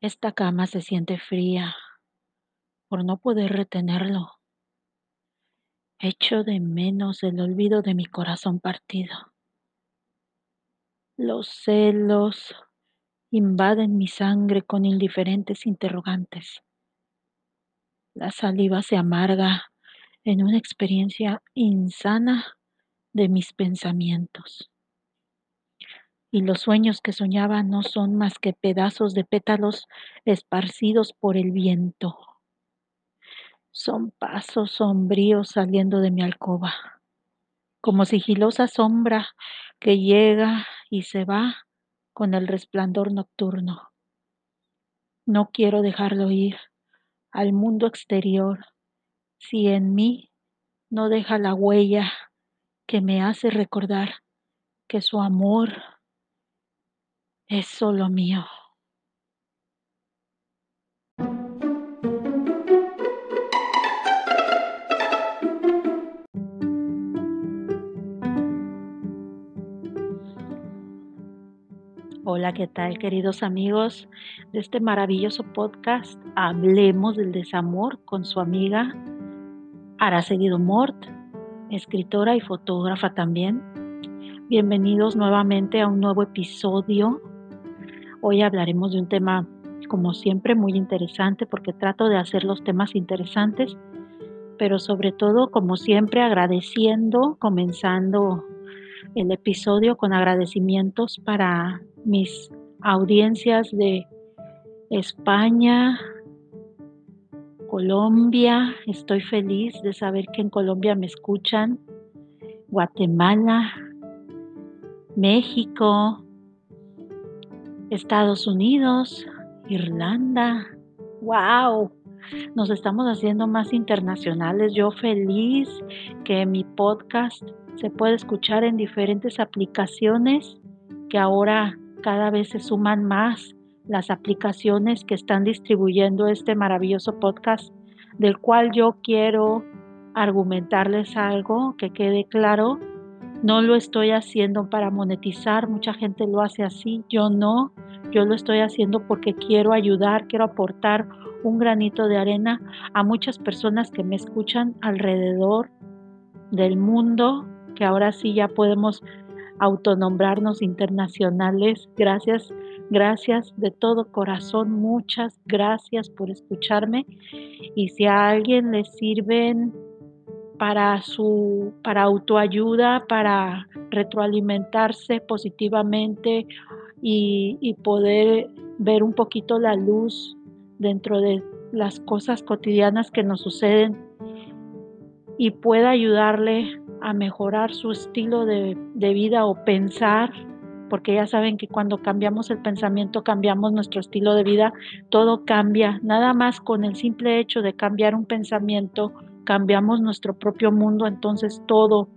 Esta cama se siente fría por no poder retenerlo. Echo de menos el olvido de mi corazón partido. Los celos invaden mi sangre con indiferentes interrogantes. La saliva se amarga en una experiencia insana de mis pensamientos. Y los sueños que soñaba no son más que pedazos de pétalos esparcidos por el viento. Son pasos sombríos saliendo de mi alcoba, como sigilosa sombra que llega y se va con el resplandor nocturno. No quiero dejarlo ir al mundo exterior si en mí no deja la huella que me hace recordar que su amor es solo mío. Hola, ¿qué tal queridos amigos de este maravilloso podcast Hablemos del desamor con su amiga Araceli Mort, escritora y fotógrafa también. Bienvenidos nuevamente a un nuevo episodio. Hoy hablaremos de un tema, como siempre, muy interesante porque trato de hacer los temas interesantes, pero sobre todo, como siempre, agradeciendo, comenzando el episodio con agradecimientos para mis audiencias de España, Colombia. Estoy feliz de saber que en Colombia me escuchan. Guatemala, México, Estados Unidos, Irlanda. ¡Wow! Nos estamos haciendo más internacionales. Yo feliz que mi podcast se puede escuchar en diferentes aplicaciones que ahora cada vez se suman más las aplicaciones que están distribuyendo este maravilloso podcast, del cual yo quiero argumentarles algo que quede claro. No lo estoy haciendo para monetizar, mucha gente lo hace así, yo no, yo lo estoy haciendo porque quiero ayudar, quiero aportar un granito de arena a muchas personas que me escuchan alrededor del mundo, que ahora sí ya podemos autonombrarnos internacionales. Gracias Gracias de todo corazón, muchas gracias por escucharme. Y si a alguien le sirven para su para autoayuda, para retroalimentarse positivamente y, y poder ver un poquito la luz dentro de las cosas cotidianas que nos suceden y pueda ayudarle a mejorar su estilo de, de vida o pensar porque ya saben que cuando cambiamos el pensamiento, cambiamos nuestro estilo de vida, todo cambia. Nada más con el simple hecho de cambiar un pensamiento, cambiamos nuestro propio mundo, entonces todo,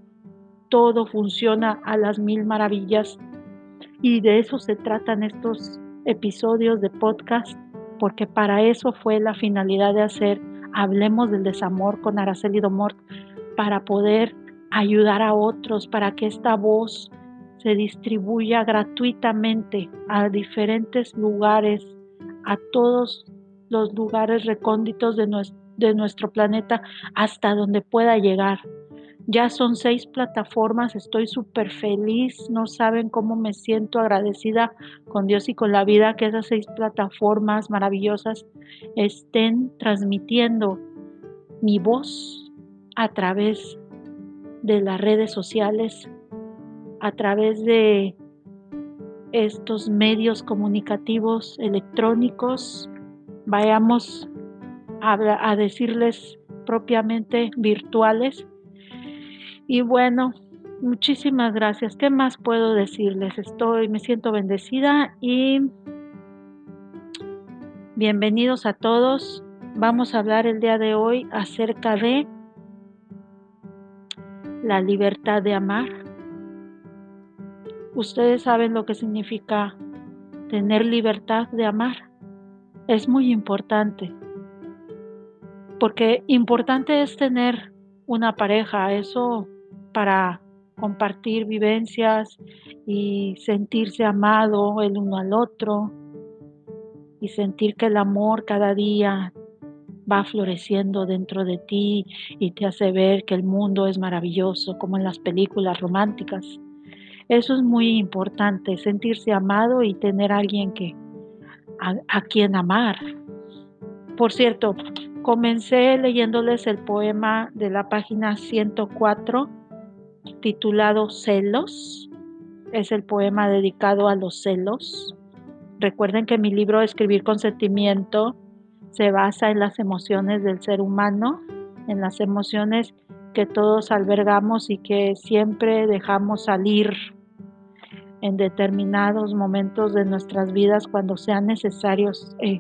todo funciona a las mil maravillas. Y de eso se tratan estos episodios de podcast, porque para eso fue la finalidad de hacer Hablemos del desamor con Araceli Domort, para poder ayudar a otros, para que esta voz se distribuya gratuitamente a diferentes lugares, a todos los lugares recónditos de nuestro, de nuestro planeta, hasta donde pueda llegar. Ya son seis plataformas, estoy súper feliz, no saben cómo me siento agradecida con Dios y con la vida que esas seis plataformas maravillosas estén transmitiendo mi voz a través de las redes sociales, a través de estos medios comunicativos electrónicos, vayamos a, decirles propiamente virtuales. Y bueno, muchísimas gracias. ¿Qué más puedo decirles? Estoy, me siento bendecida y bienvenidos a todos. Vamos a hablar el día de hoy acerca de la libertad de amar. Ustedes saben lo que significa tener libertad de amar. Es muy importante. Porque importante es tener una pareja, eso para compartir vivencias y sentirse amado el uno al otro. y sentir que el amor cada día va floreciendo dentro de ti y te hace ver que el mundo es maravilloso, como en las películas románticas. Eso es muy importante, sentirse amado y tener a alguien que a, quien amar. Por cierto, comencé leyéndoles el poema de la página 104 titulado Celos. Es el poema dedicado a los celos. Recuerden que mi libro Escribir con sentimiento se basa en las emociones del ser humano, en las emociones que todos albergamos y que siempre dejamos salir en determinados momentos de nuestras vidas cuando sean necesarios. Eh,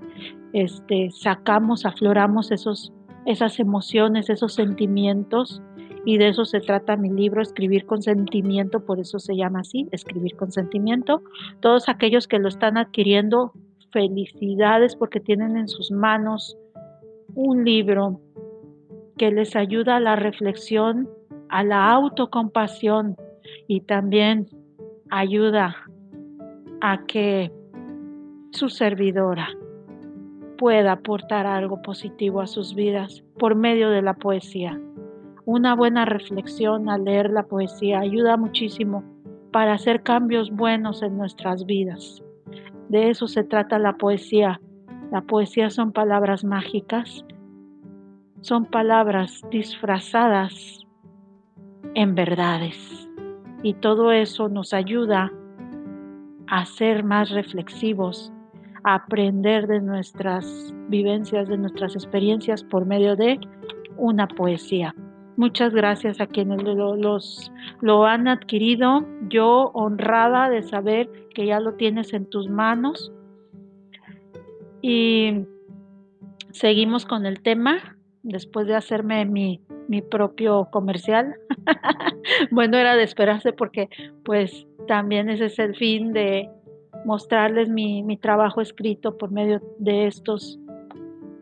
este, sacamos, afloramos esos, esas emociones, esos sentimientos y de eso se trata mi libro, Escribir con Sentimiento, por eso se llama así, Escribir con Sentimiento. Todos aquellos que lo están adquiriendo, felicidades porque tienen en sus manos un libro que les ayuda a la reflexión, a la autocompasión y también ayuda a que su servidora pueda aportar algo positivo a sus vidas por medio de la poesía una buena reflexión al leer la poesía ayuda muchísimo para hacer cambios buenos en nuestras vidas. De eso se trata la poesía. La poesía son palabras mágicas, son palabras disfrazadas en verdades. Y todo eso nos ayuda a ser más reflexivos, a aprender de nuestras vivencias, de nuestras experiencias por medio de una poesía. Muchas gracias a quienes lo, los, lo han adquirido. Yo honrada de saber que ya lo tienes en tus manos. Y seguimos con el tema, después de hacerme mi, mi propio comercial. bueno, era de esperarse porque pues también ese es el fin de mostrarles mi, mi trabajo escrito por medio de estos,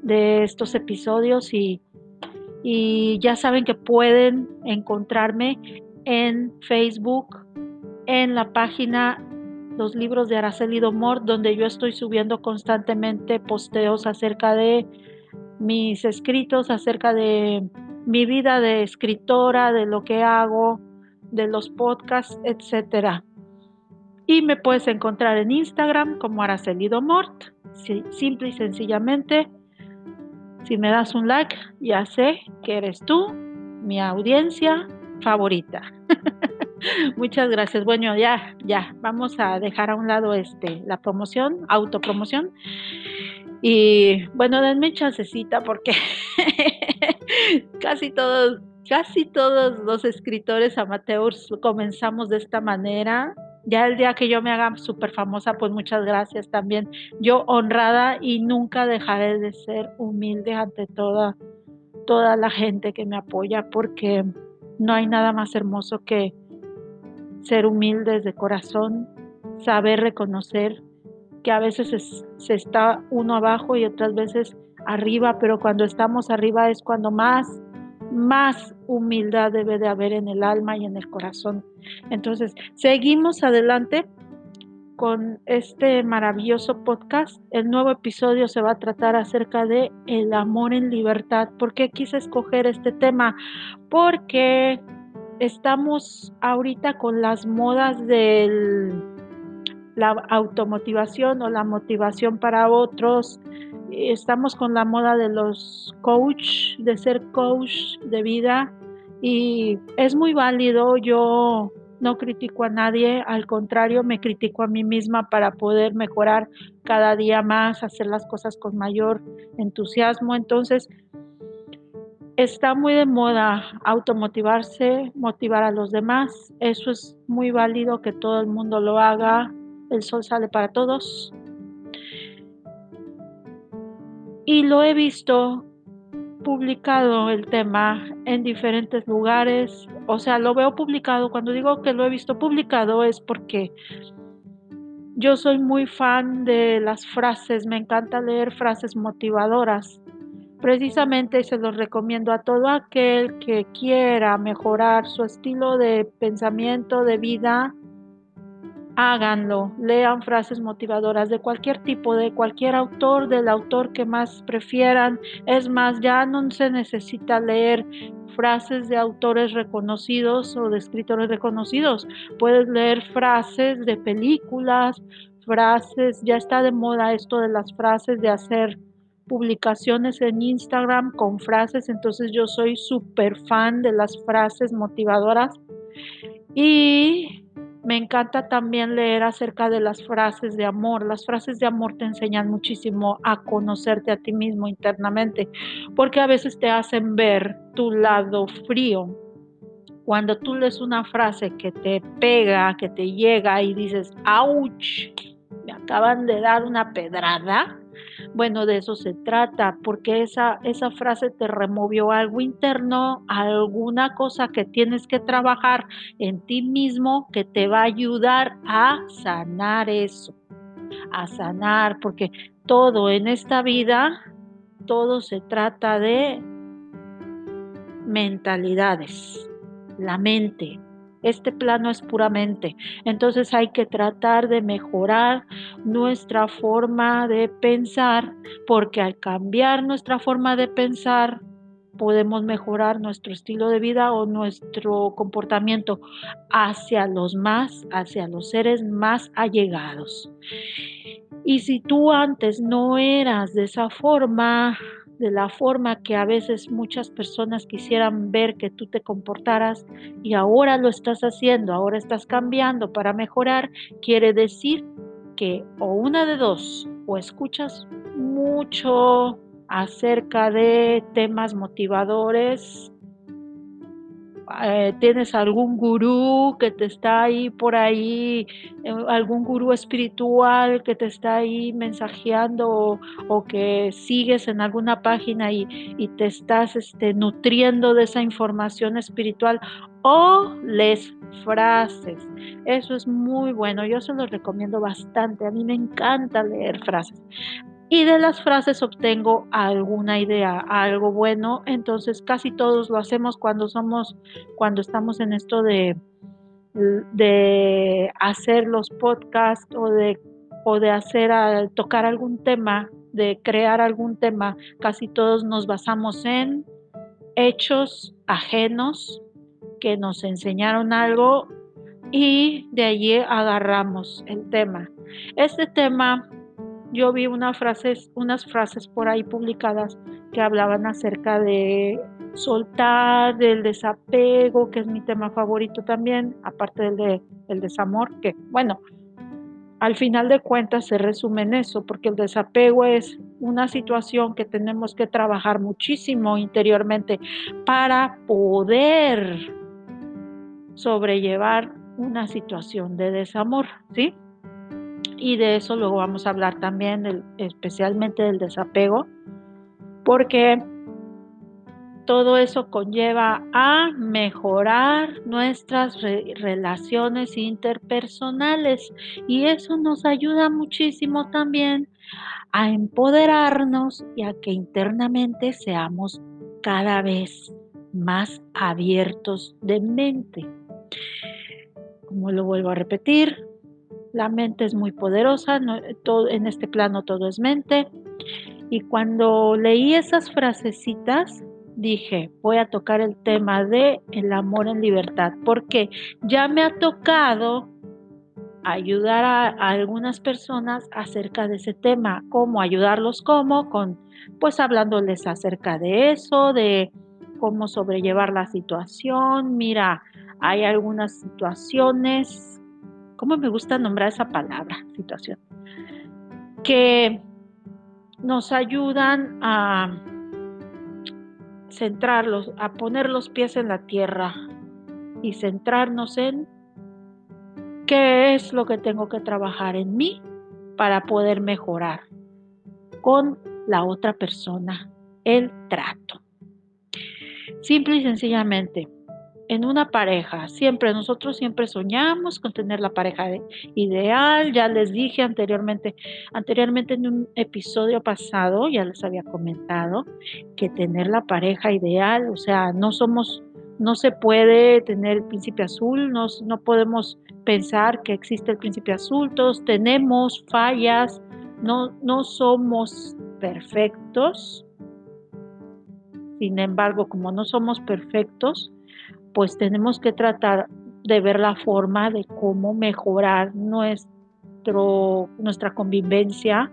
de estos episodios y y ya saben que pueden encontrarme en Facebook, en la página Los libros de Araceli Domor, donde yo estoy subiendo constantemente posteos acerca de mis escritos, acerca de mi vida de escritora, de lo que hago, de los podcasts, etc. Y me puedes encontrar en Instagram como Araceli Domort, simple y sencillamente si me das un like, ya sé que eres tú, mi audiencia favorita. Muchas gracias. Bueno, ya, ya, vamos a dejar a un lado este la promoción, autopromoción. Y bueno, denme chancecita porque casi todos, casi todos los escritores amateurs comenzamos de esta manera ya el día que yo me haga súper famosa, pues muchas gracias también. Yo honrada y nunca dejaré de ser humilde ante toda, toda la gente que me apoya, porque no hay nada más hermoso que ser humildes de corazón, saber reconocer que a veces se está uno abajo y otras veces arriba, pero cuando estamos arriba es cuando más más humildad debe de haber en el alma y en el corazón. Entonces, seguimos adelante con este maravilloso podcast. El nuevo episodio se va a tratar acerca de el amor en libertad. ¿Por qué quise escoger este tema? Porque estamos ahorita con las modas de la automotivación o la motivación para otros, estamos con la moda de los coach, de ser coach de vida y es muy válido. Yo no critico a nadie, al contrario, me critico a mí misma para poder mejorar cada día más, hacer las cosas con mayor entusiasmo. Entonces, está muy de moda automotivarse, motivar a los demás. Eso es muy válido que todo el mundo lo haga. El sol sale para todos. y lo he visto publicado el tema en diferentes lugares, o sea, lo veo publicado, cuando digo que lo he visto publicado es porque yo soy muy fan de las frases, me encanta leer frases motivadoras. Precisamente se los recomiendo a todo aquel que quiera mejorar su estilo de pensamiento, de vida, háganlo, lean frases motivadoras de cualquier tipo, de cualquier autor, del autor que más prefieran. Es más, ya no se necesita leer frases de autores reconocidos o de escritores reconocidos. Puedes leer frases de películas, frases, ya está de moda esto de las frases, de hacer publicaciones en Instagram con frases, entonces yo soy súper fan de las frases motivadoras y me encanta también leer acerca de las frases de amor. Las frases de amor te enseñan muchísimo a conocerte a ti mismo internamente, porque a veces te hacen ver tu lado frío. Cuando tú lees una frase que te pega, que te llega y dices, ¡auch! Me acaban de dar una pedrada bueno, de eso se trata, porque esa, esa frase te removió algo interno, alguna cosa que tienes que trabajar en ti mismo que te va a ayudar a sanar eso, a sanar, porque todo en esta vida, todo se trata de mentalidades, la mente, este plano es puramente. Entonces hay que tratar de mejorar nuestra forma de pensar, porque al cambiar nuestra forma de pensar, podemos mejorar nuestro estilo de vida o nuestro comportamiento hacia los más, hacia los seres más allegados. Y si tú antes no eras de esa forma, de la forma que a veces muchas personas quisieran ver que tú te comportaras y ahora lo estás haciendo, ahora estás cambiando para mejorar, quiere decir que o una de dos, o escuchas mucho acerca de temas motivadores eh, tienes algún gurú que te está ahí por ahí, eh, algún gurú espiritual que te está ahí mensajeando o, que sigues en alguna página y, te estás este, nutriendo de esa información espiritual o les frases. Eso es muy bueno, yo se lo recomiendo bastante, a mí me encanta leer frases y de las frases obtengo alguna idea, algo bueno. Entonces casi todos lo hacemos cuando somos, cuando estamos en esto de, de hacer los podcasts o de, o de hacer, tocar algún tema, de crear algún tema. Casi todos nos basamos en hechos ajenos que nos enseñaron algo y de allí agarramos el tema. Este tema yo vi unas frases, unas frases por ahí publicadas que hablaban acerca de soltar, del desapego, que es mi tema favorito también, aparte del, de, el desamor, que bueno, al final de cuentas se resume en eso, porque el desapego es una situación que tenemos que trabajar muchísimo interiormente para poder sobrellevar una situación de desamor, ¿sí? Y de eso luego vamos a hablar también especialmente del desapego, porque todo eso conlleva a mejorar nuestras relaciones interpersonales y eso nos ayuda muchísimo también a empoderarnos y a que internamente seamos cada vez más abiertos de mente. Como lo vuelvo a repetir, la mente es muy poderosa, todo, en este plano todo es mente. Y cuando leí esas frasecitas, dije, voy a tocar el tema de el amor en libertad, porque ya me ha tocado ayudar a, a, algunas personas acerca de ese tema, cómo ayudarlos, cómo, con pues hablándoles acerca de eso, de cómo sobrellevar la situación. Mira, hay algunas situaciones ¿cómo me gusta nombrar esa palabra, situación? Que nos ayudan a centrarlos, a poner los pies en la tierra y centrarnos en qué es lo que tengo que trabajar en mí para poder mejorar con la otra persona el trato. Simple y sencillamente, en una pareja. Siempre, nosotros siempre soñamos con tener la pareja ideal. Ya les dije anteriormente, anteriormente en un episodio pasado, ya les había comentado que tener la pareja ideal, o sea, no somos no se puede tener el príncipe azul, no, no podemos pensar que existe el príncipe azul, todos tenemos fallas, no, no somos perfectos. Sin embargo, como no somos perfectos, pues tenemos que tratar de ver la forma de cómo mejorar nuestro, nuestra convivencia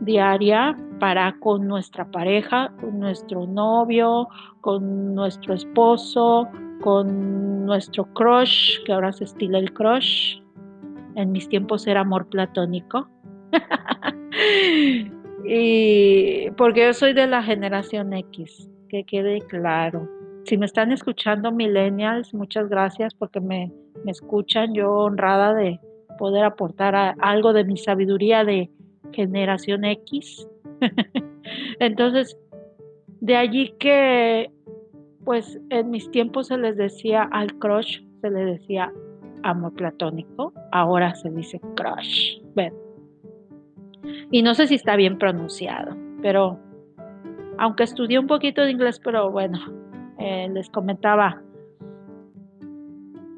diaria para con nuestra pareja, con nuestro novio, con nuestro esposo, con nuestro crush, que ahora se estila el crush. En mis tiempos era amor platónico. y porque yo soy de la generación X, que quede claro. Si me están escuchando millennials, muchas gracias porque me, me escuchan. Yo honrada de poder aportar algo de mi sabiduría de generación X. Entonces, de allí que, pues en mis tiempos se les decía al crush, se le decía amor platónico, ahora se dice crush. Y no sé si está bien pronunciado, pero aunque estudié un poquito de inglés, pero bueno, eh, les comentaba,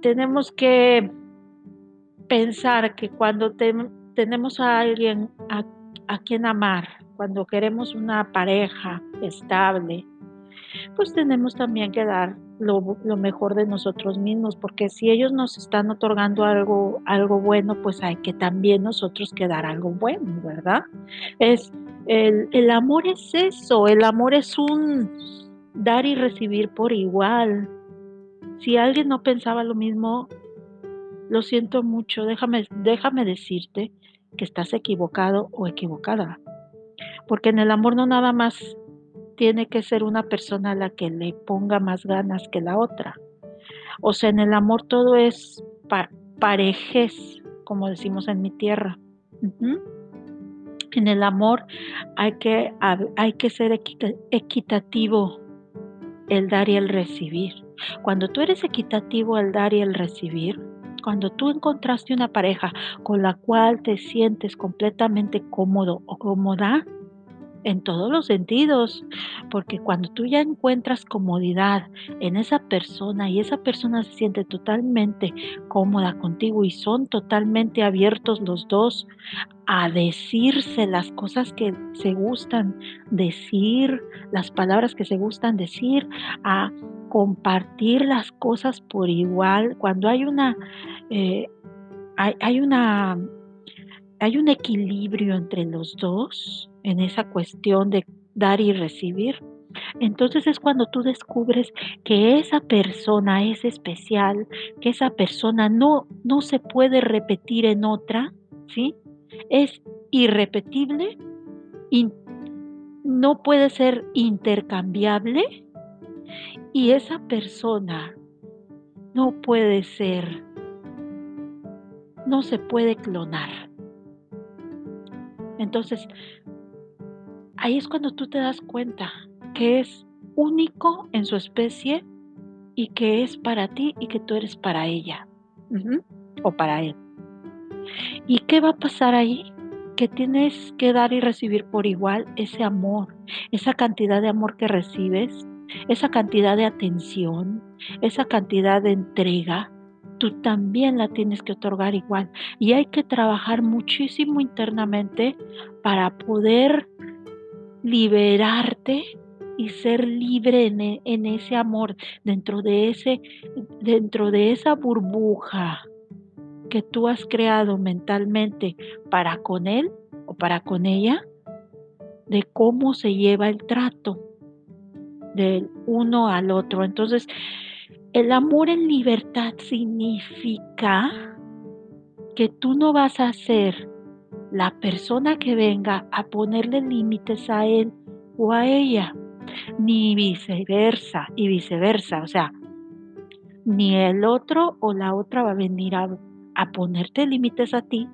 tenemos que pensar que cuando tenemos a alguien a, quien amar, cuando queremos una pareja estable, pues tenemos también que dar lo, mejor de nosotros mismos, porque si ellos nos están otorgando algo, algo bueno, pues hay que también nosotros que dar algo bueno, ¿verdad? Es, el, el amor es eso, el amor es un dar y recibir por igual. Si alguien no pensaba lo mismo, lo siento mucho, déjame, déjame decirte que estás equivocado o equivocada. Porque en el amor no nada más tiene que ser una persona la que le ponga más ganas que la otra. O sea, en el amor todo es parejes, como decimos en mi tierra. En el amor hay que, hay que ser equitativo el dar y el recibir. Cuando tú eres equitativo el dar y el recibir, cuando tú encontraste una pareja con la cual te sientes completamente cómodo o cómoda, en todos los sentidos, porque cuando tú ya encuentras comodidad en esa persona y esa persona se siente totalmente cómoda contigo y son totalmente abiertos los dos a decirse las cosas que se gustan decir, las palabras que se gustan decir, a compartir las cosas por igual, cuando hay una, eh, hay una hay un equilibrio entre los dos en esa cuestión de dar y recibir. Entonces es cuando tú descubres que esa persona es especial, que esa persona no, no se puede repetir en otra, ¿sí? Es irrepetible, no puede ser intercambiable y esa persona no puede ser, no se puede clonar. Entonces, ahí es cuando tú te das cuenta que es único en su especie y que es para ti y que tú eres para ella o para él. ¿Y qué va a pasar ahí? Que tienes que dar y recibir por igual ese amor, esa cantidad de amor que recibes, esa cantidad de atención, esa cantidad de entrega, tú también la tienes que otorgar igual. Y hay que trabajar muchísimo internamente para poder liberarte y ser libre en, en, ese amor, dentro de, ese, dentro de esa burbuja que tú has creado mentalmente para con él o para con ella, de cómo se lleva el trato del uno al otro. Entonces, el amor en libertad significa que tú no vas a ser la persona que venga a ponerle límites a él o a ella, ni viceversa, y viceversa. O sea, ni el otro o la otra va a venir a, a ponerte límites a ti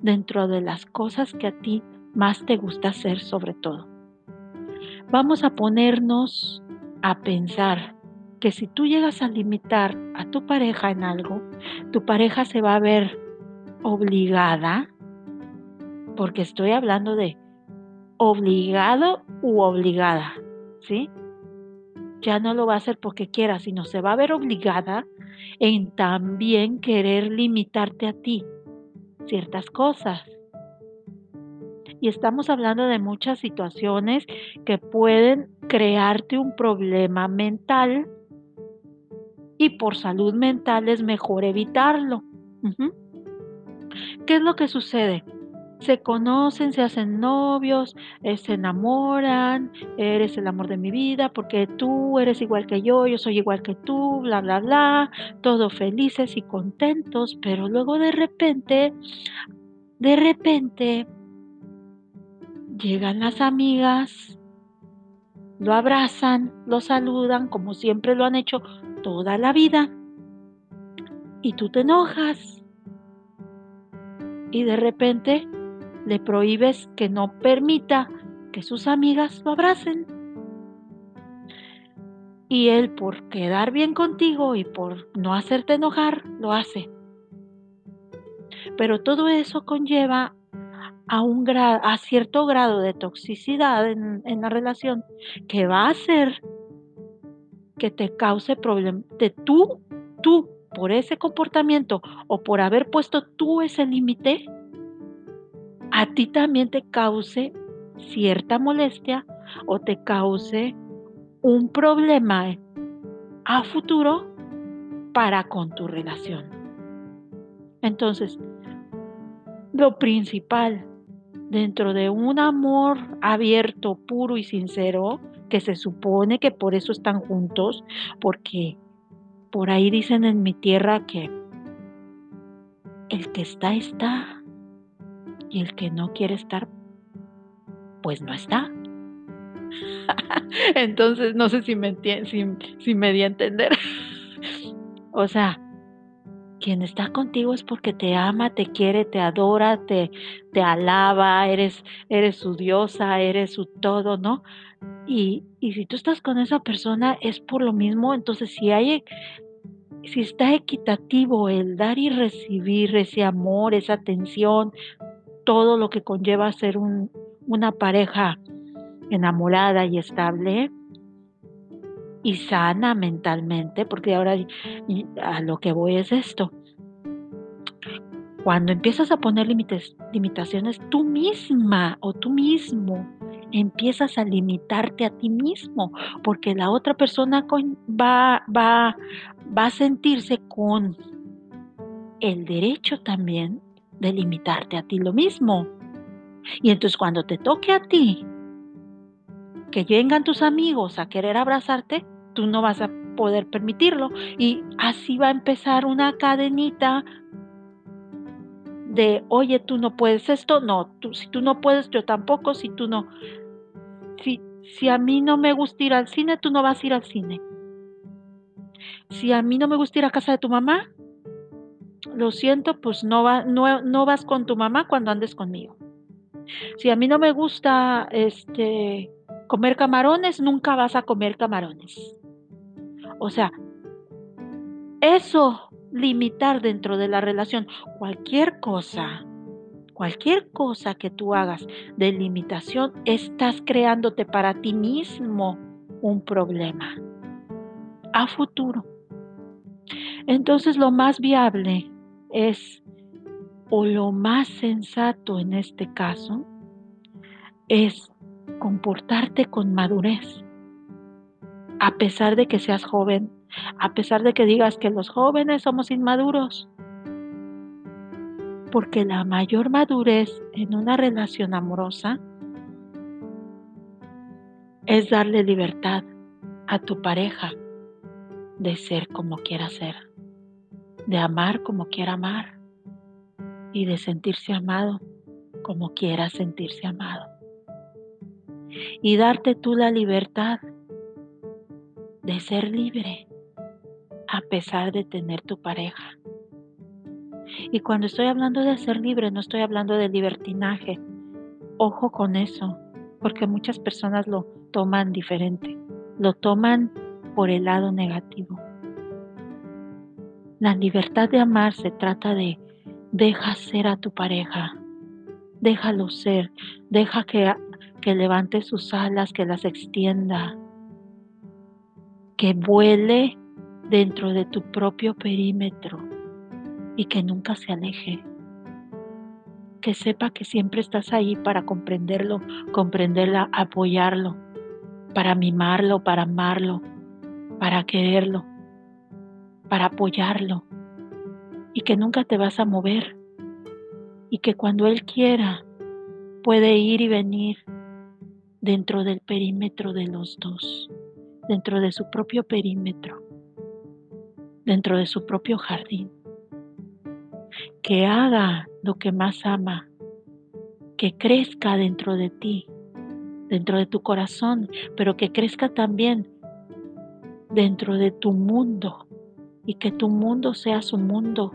dentro de las cosas que a ti más te gusta hacer sobre todo. Vamos a ponernos a pensar que si tú llegas a limitar a tu pareja en algo, tu pareja se va a ver obligada, porque estoy hablando de obligado u obligada, ¿sí? ya no lo va a hacer porque quiera, sino se va a ver obligada en también querer limitarte a ti ciertas cosas. Y estamos hablando de muchas situaciones que pueden crearte un problema mental y por salud mental es mejor evitarlo. ¿Qué es lo que sucede? Se conocen, se hacen novios, eh, se enamoran, eres el amor de mi vida porque tú eres igual que yo, yo soy igual que tú, bla, bla, bla, todos felices y contentos, pero luego de repente, de repente, llegan las amigas, lo abrazan, lo saludan como siempre lo han hecho toda la vida y tú te enojas y de repente le prohíbes que no permita que sus amigas lo abracen. Y él por quedar bien contigo y por no hacerte enojar, lo hace. Pero todo eso conlleva a, un a cierto grado de toxicidad en, en la relación que va a hacer que te cause problemas tú, tú por ese comportamiento o por haber puesto tú ese límite, a ti también te cause cierta molestia o te cause un problema a futuro para con tu relación. Entonces, lo principal dentro de un amor abierto, puro y sincero, que se supone que por eso están juntos, porque por ahí dicen en mi tierra que el que está está y el que no quiere estar, pues no está. Entonces no sé si me, si, si me di a entender. o sea, quien está contigo es porque te ama, te quiere, te adora, te, te alaba, eres, eres su diosa, eres su todo, ¿no? Y, y si tú estás con esa persona es por lo mismo, entonces si hay si está equitativo el dar y recibir ese amor, esa atención, todo lo que conlleva ser una pareja enamorada y estable y sana mentalmente, porque ahora a lo que voy es esto. Cuando empiezas a poner límites, limitaciones, tú misma o tú mismo empiezas a limitarte a ti mismo, porque la otra persona va, va, va a sentirse con el derecho también de limitarte a ti lo mismo. Y entonces cuando te toque a ti, que vengan tus amigos a querer abrazarte, tú no vas a poder permitirlo. Y así va a empezar una cadenita de, oye, tú no puedes esto, no, tú, si tú no puedes, yo tampoco, si tú no, si, si a mí no me gusta ir al cine, tú no vas a ir al cine. Si a mí no me gusta ir a casa de tu mamá, lo siento, pues no, va, no, no vas con tu mamá cuando andes conmigo. Si a mí no me gusta este, comer camarones, nunca vas a comer camarones. O sea, eso, limitar dentro de la relación cualquier cosa, cualquier cosa que tú hagas de limitación, estás creándote para ti mismo un problema a futuro. Entonces lo más viable es, o lo más sensato en este caso, es comportarte con madurez. A pesar de que seas joven, a pesar de que digas que los jóvenes somos inmaduros. Porque la mayor madurez en una relación amorosa es darle libertad a tu pareja de ser como quiera ser de amar como quiera amar y de sentirse amado como quiera sentirse amado. Y darte tú la libertad de ser libre a pesar de tener tu pareja. Y cuando estoy hablando de ser libre, no estoy hablando de libertinaje. Ojo con eso, porque muchas personas lo toman diferente, lo toman por el lado negativo. La libertad de amar se trata de deja ser a tu pareja, déjalo ser, deja que, que levante sus alas, que las extienda. que vuele dentro de tu propio perímetro y que nunca se aleje. Que sepa que siempre estás ahí para comprenderlo, comprenderla, apoyarlo, para mimarlo, para amarlo, para quererlo, para apoyarlo y que nunca te vas a mover y que cuando Él quiera puede ir y venir dentro del perímetro de los dos, dentro de su propio perímetro, dentro de su propio jardín. Que haga lo que más ama, que crezca dentro de ti, dentro de tu corazón, pero que crezca también dentro de tu mundo y que tu mundo sea su mundo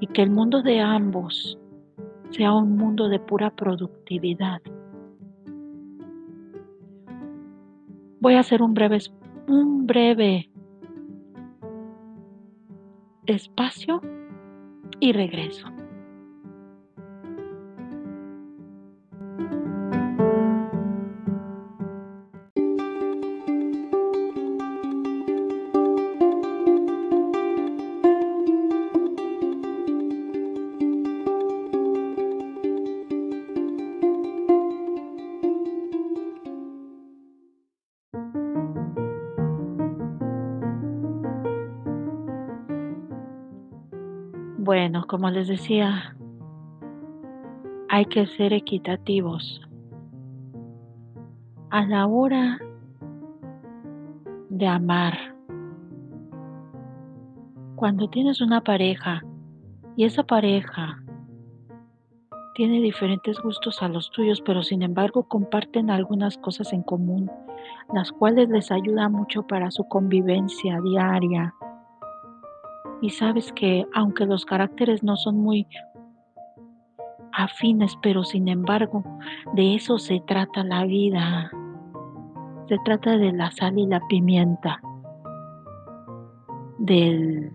y que el mundo de ambos sea un mundo de pura productividad. Voy a hacer un breve, un breve espacio y regreso. Como les decía, hay que ser equitativos. A la hora de amar, cuando tienes una pareja y esa pareja tiene diferentes gustos a los tuyos, pero sin embargo comparten algunas cosas en común, las cuales les ayuda mucho para su convivencia diaria, y sabes que aunque los caracteres no son muy afines, pero sin embargo de eso se trata la vida. Se trata de la sal y la pimienta, del,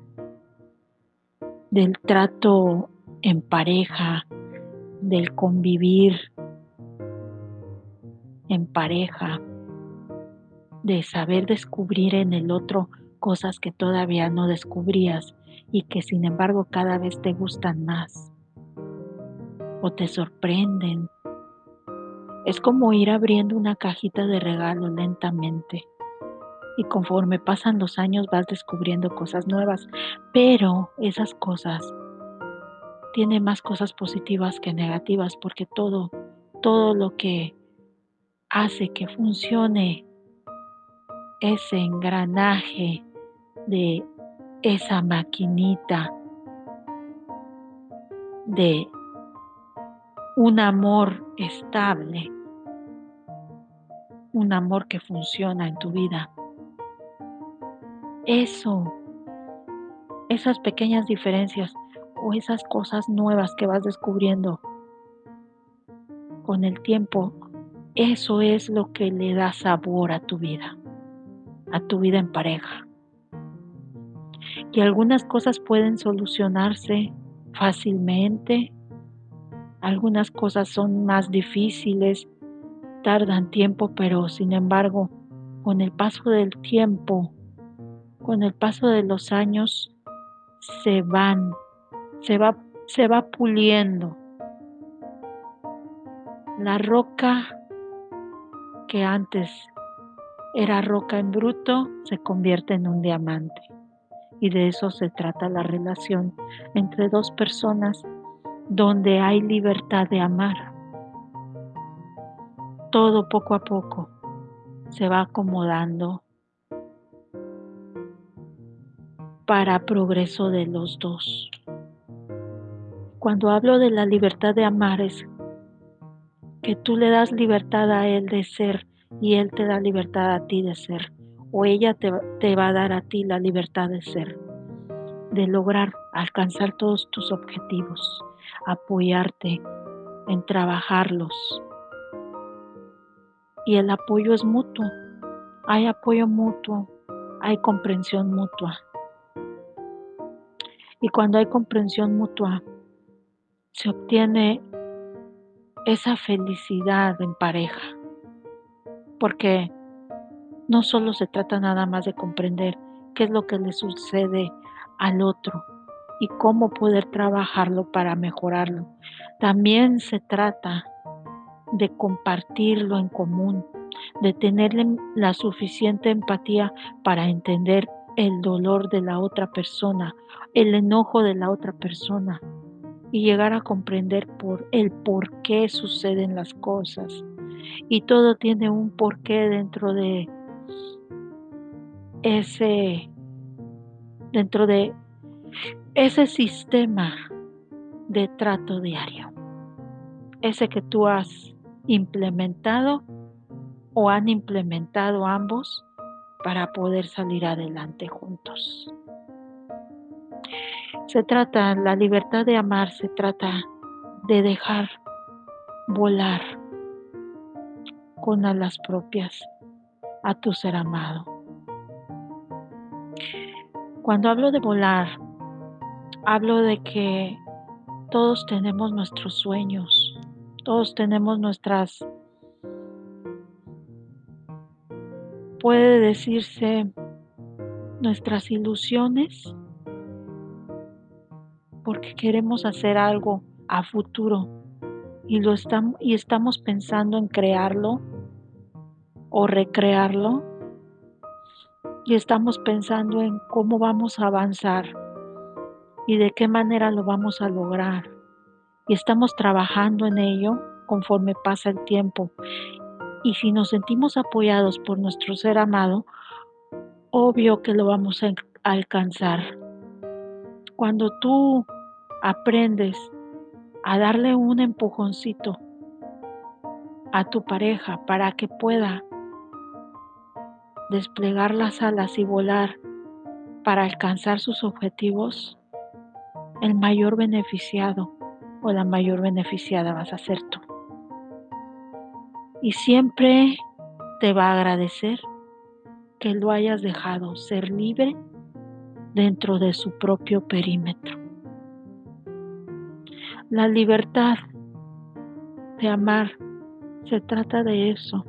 del trato en pareja, del convivir en pareja, de saber descubrir en el otro cosas que todavía no descubrías y que sin embargo cada vez te gustan más o te sorprenden. Es como ir abriendo una cajita de regalo lentamente y conforme pasan los años vas descubriendo cosas nuevas, pero esas cosas tienen más cosas positivas que negativas porque todo, todo lo que hace que funcione ese engranaje de esa maquinita de un amor estable, un amor que funciona en tu vida. Eso, esas pequeñas diferencias o esas cosas nuevas que vas descubriendo con el tiempo, eso es lo que le da sabor a tu vida, a tu vida en pareja que algunas cosas pueden solucionarse fácilmente, algunas cosas son más difíciles, tardan tiempo, pero sin embargo, con el paso del tiempo, con el paso de los años, se van, se va, se va puliendo. La roca que antes era roca en bruto se convierte en un diamante. Y de eso se trata la relación entre dos personas donde hay libertad de amar. Todo poco a poco se va acomodando para progreso de los dos. Cuando hablo de la libertad de amar es que tú le das libertad a él de ser y él te da libertad a ti de ser o ella te, va a dar a ti la libertad de ser, de lograr alcanzar todos tus objetivos, apoyarte en trabajarlos. Y el apoyo es mutuo, hay apoyo mutuo, hay comprensión mutua. Y cuando hay comprensión mutua, se obtiene esa felicidad en pareja, porque no solo se trata nada más de comprender qué es lo que le sucede al otro y cómo poder trabajarlo para mejorarlo. También se trata de compartirlo en común, de tenerle la suficiente empatía para entender el dolor de la otra persona, el enojo de la otra persona y llegar a comprender por el por qué suceden las cosas. Y todo tiene un porqué dentro de ese dentro de ese sistema de trato diario. Ese que tú has implementado o han implementado ambos para poder salir adelante juntos. Se trata, la libertad de amar se trata de dejar volar con alas propias a tu ser amado. Cuando hablo de volar, hablo de que todos tenemos nuestros sueños, todos tenemos nuestras, puede decirse, nuestras ilusiones porque queremos hacer algo a futuro y, lo estamos, y estamos pensando en crearlo o recrearlo y estamos pensando en cómo vamos a avanzar y de qué manera lo vamos a lograr. Y estamos trabajando en ello conforme pasa el tiempo. Y si nos sentimos apoyados por nuestro ser amado, obvio que lo vamos a alcanzar. Cuando tú aprendes a darle un empujoncito a tu pareja para que pueda desplegar las alas y volar para alcanzar sus objetivos, el mayor beneficiado o la mayor beneficiada vas a ser tú. Y siempre te va a agradecer que lo hayas dejado ser libre dentro de su propio perímetro. La libertad de amar se trata de eso,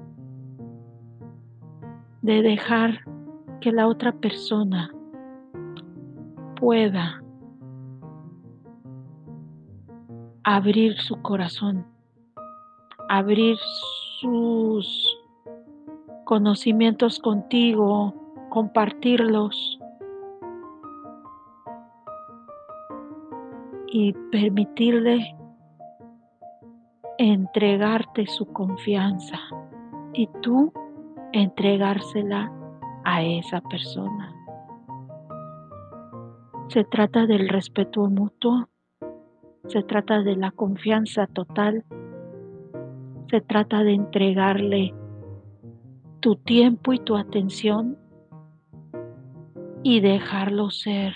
de dejar que la otra persona pueda abrir su corazón, abrir sus conocimientos contigo, compartirlos y permitirle entregarte su confianza. Y tú entregársela a esa persona. Se trata del respeto mutuo, se trata de la confianza total, se trata de entregarle tu tiempo y tu atención y dejarlo ser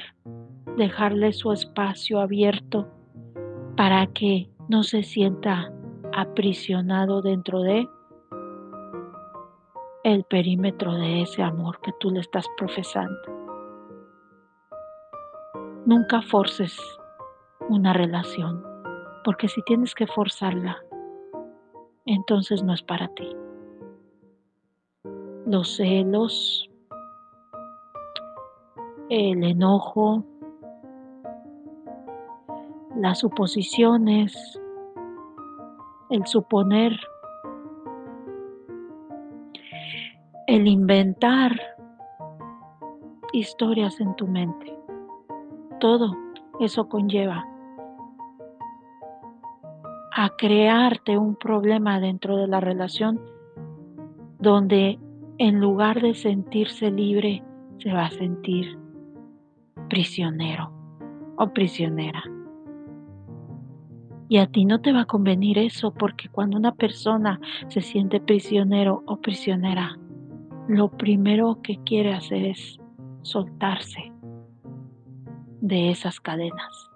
dejarle su espacio abierto para que no se sienta aprisionado dentro de el perímetro de ese amor que tú le estás profesando. Nunca forces una relación, porque si tienes que forzarla, entonces no es para ti. Los celos, el enojo, las suposiciones, el suponer, el inventar historias en tu mente. Todo eso conlleva a crearte un problema dentro de la relación donde en lugar de sentirse libre, se va a sentir prisionero o prisionera. Y a ti no te va a convenir eso porque cuando una persona se siente prisionero o prisionera, lo primero que quiere hacer es soltarse de esas cadenas,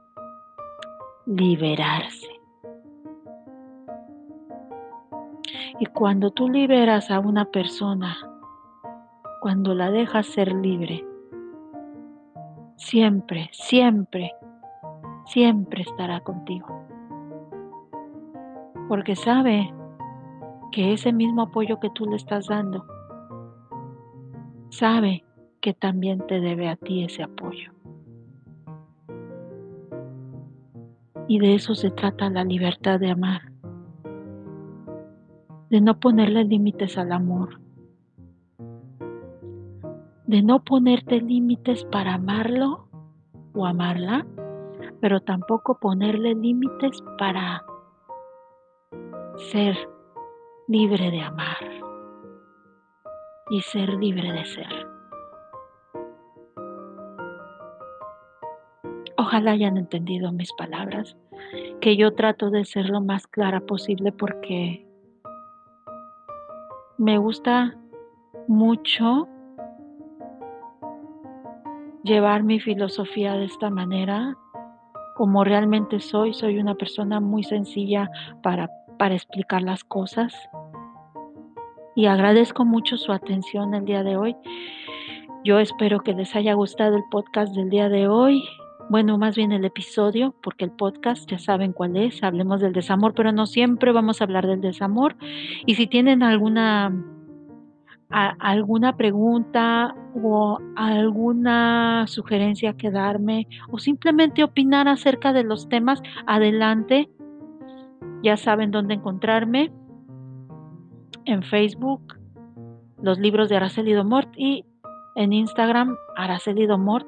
liberarse. Y cuando tú liberas a una persona, cuando la dejas ser libre, siempre, siempre, siempre estará contigo porque sabe que ese mismo apoyo que tú le estás dando sabe que también te debe a ti ese apoyo. Y de eso se trata la libertad de amar, de no ponerle límites al amor, de no ponerte límites para amarlo o amarla, pero tampoco ponerle límites para ser libre de amar y ser libre de ser. Ojalá hayan entendido mis palabras, que yo trato de ser lo más clara posible porque me gusta mucho llevar mi filosofía de esta manera, como realmente soy. Soy una persona muy sencilla para, para explicar las cosas. Y agradezco mucho su atención el día de hoy. Yo espero que les haya gustado el podcast del día de hoy bueno, más bien el episodio, porque el podcast ya saben cuál es, hablemos del desamor, pero no siempre vamos a hablar del desamor. Y si tienen alguna, alguna pregunta o alguna sugerencia que darme o simplemente opinar acerca de los temas, adelante. Ya saben dónde encontrarme. En Facebook, los libros de Araceli Domort y en Instagram, Araceli Domort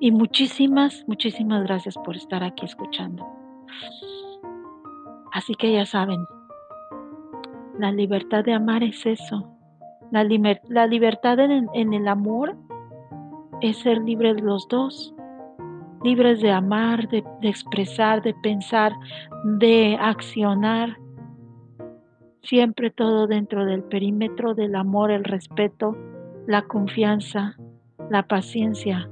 y muchísimas, muchísimas gracias por estar aquí escuchando. Así que ya saben, la libertad de amar es eso. La, la libertad en, en el amor es ser libre de los dos. Libres de amar, de, de expresar, de pensar, de accionar. Siempre todo dentro del perímetro del amor, el respeto, la confianza, la paciencia,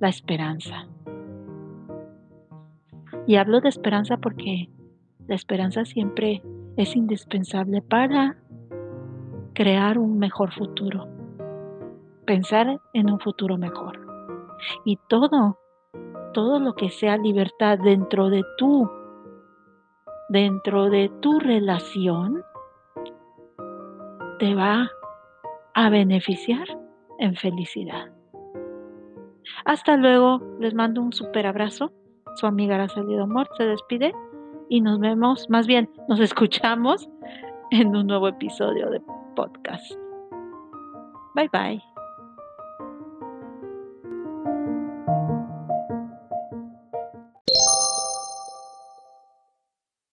la esperanza. Y hablo de esperanza porque la esperanza siempre es indispensable para crear un mejor futuro, pensar en un futuro mejor. Y todo, todo lo que sea libertad dentro de tú, dentro de tu relación, te va a beneficiar en felicidad. Hasta luego, les mando un super abrazo. Su amiga Araceli Amor se despide y nos vemos, más bien nos escuchamos en un nuevo episodio de podcast. Bye bye.